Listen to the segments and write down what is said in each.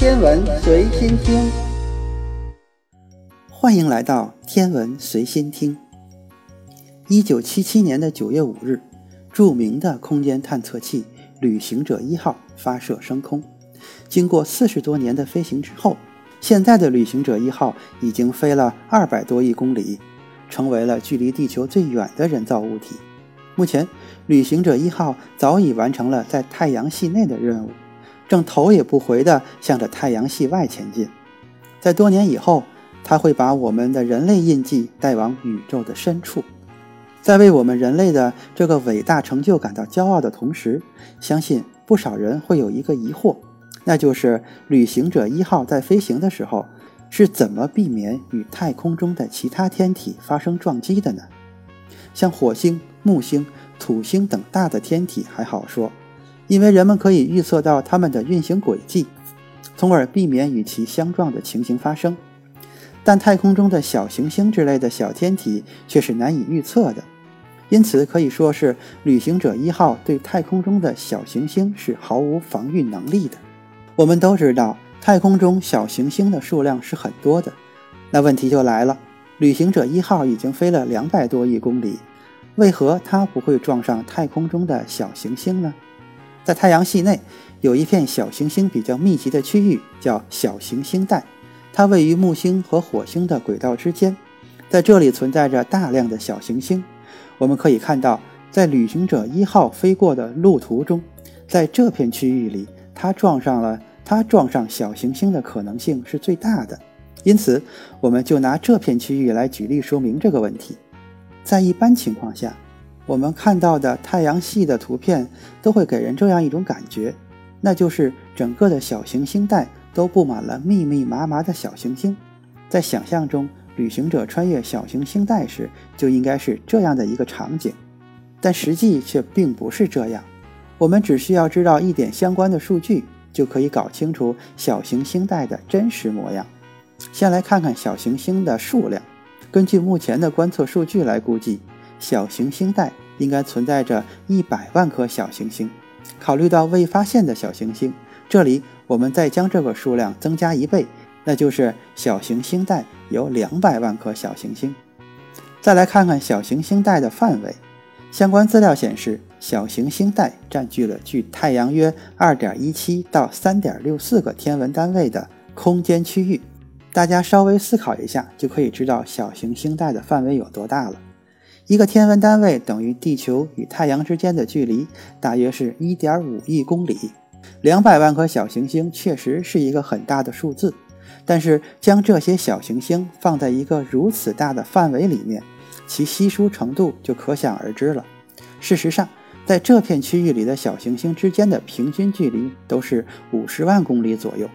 天文随心听，欢迎来到天文随心听。一九七七年的九月五日，著名的空间探测器旅行者一号发射升空。经过四十多年的飞行之后，现在的旅行者一号已经飞了二百多亿公里，成为了距离地球最远的人造物体。目前，旅行者一号早已完成了在太阳系内的任务，正头也不回地向着太阳系外前进。在多年以后，它会把我们的人类印记带往宇宙的深处。在为我们人类的这个伟大成就感到骄傲的同时，相信不少人会有一个疑惑，那就是旅行者一号在飞行的时候是怎么避免与太空中的其他天体发生撞击的呢？像火星、木星、土星等大的天体还好说，因为人们可以预测到它们的运行轨迹，从而避免与其相撞的情形发生。但太空中的小行星之类的小天体却是难以预测的，因此可以说是旅行者一号对太空中的小行星是毫无防御能力的。我们都知道，太空中小行星的数量是很多的，那问题就来了：旅行者一号已经飞了两百多亿公里，为何它不会撞上太空中的小行星呢？在太阳系内有一片小行星比较密集的区域，叫小行星带。它位于木星和火星的轨道之间，在这里存在着大量的小行星。我们可以看到，在旅行者一号飞过的路途中，在这片区域里，它撞上了它撞上小行星的可能性是最大的。因此，我们就拿这片区域来举例说明这个问题。在一般情况下，我们看到的太阳系的图片都会给人这样一种感觉，那就是整个的小行星带。都布满了密密麻麻的小行星，在想象中，旅行者穿越小行星带时就应该是这样的一个场景，但实际却并不是这样。我们只需要知道一点相关的数据，就可以搞清楚小行星带的真实模样。先来看看小行星的数量，根据目前的观测数据来估计，小行星带应该存在着一百万颗小行星。考虑到未发现的小行星，这里。我们再将这个数量增加一倍，那就是小行星带有两百万颗小行星。再来看看小行星带的范围，相关资料显示，小行星带占据了距太阳约二点一七到三点六四个天文单位的空间区域。大家稍微思考一下，就可以知道小行星带的范围有多大了。一个天文单位等于地球与太阳之间的距离，大约是一点五亿公里。两百万颗小行星确实是一个很大的数字，但是将这些小行星放在一个如此大的范围里面，其稀疏程度就可想而知了。事实上，在这片区域里的小行星之间的平均距离都是五十万公里左右。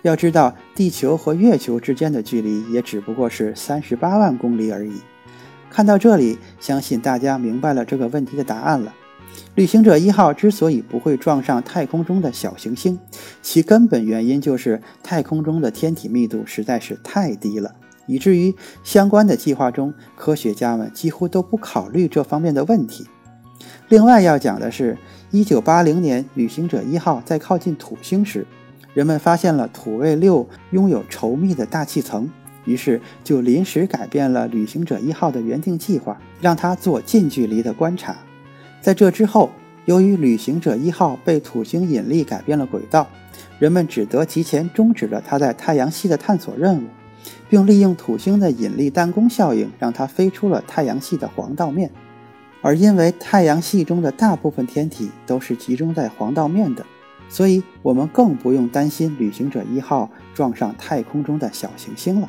要知道，地球和月球之间的距离也只不过是三十八万公里而已。看到这里，相信大家明白了这个问题的答案了。旅行者一号之所以不会撞上太空中的小行星，其根本原因就是太空中的天体密度实在是太低了，以至于相关的计划中，科学家们几乎都不考虑这方面的问题。另外要讲的是，一九八零年旅行者一号在靠近土星时，人们发现了土卫六拥有稠密的大气层，于是就临时改变了旅行者一号的原定计划，让它做近距离的观察。在这之后，由于旅行者一号被土星引力改变了轨道，人们只得提前终止了它在太阳系的探索任务，并利用土星的引力弹弓效应，让它飞出了太阳系的黄道面。而因为太阳系中的大部分天体都是集中在黄道面的，所以我们更不用担心旅行者一号撞上太空中的小行星了。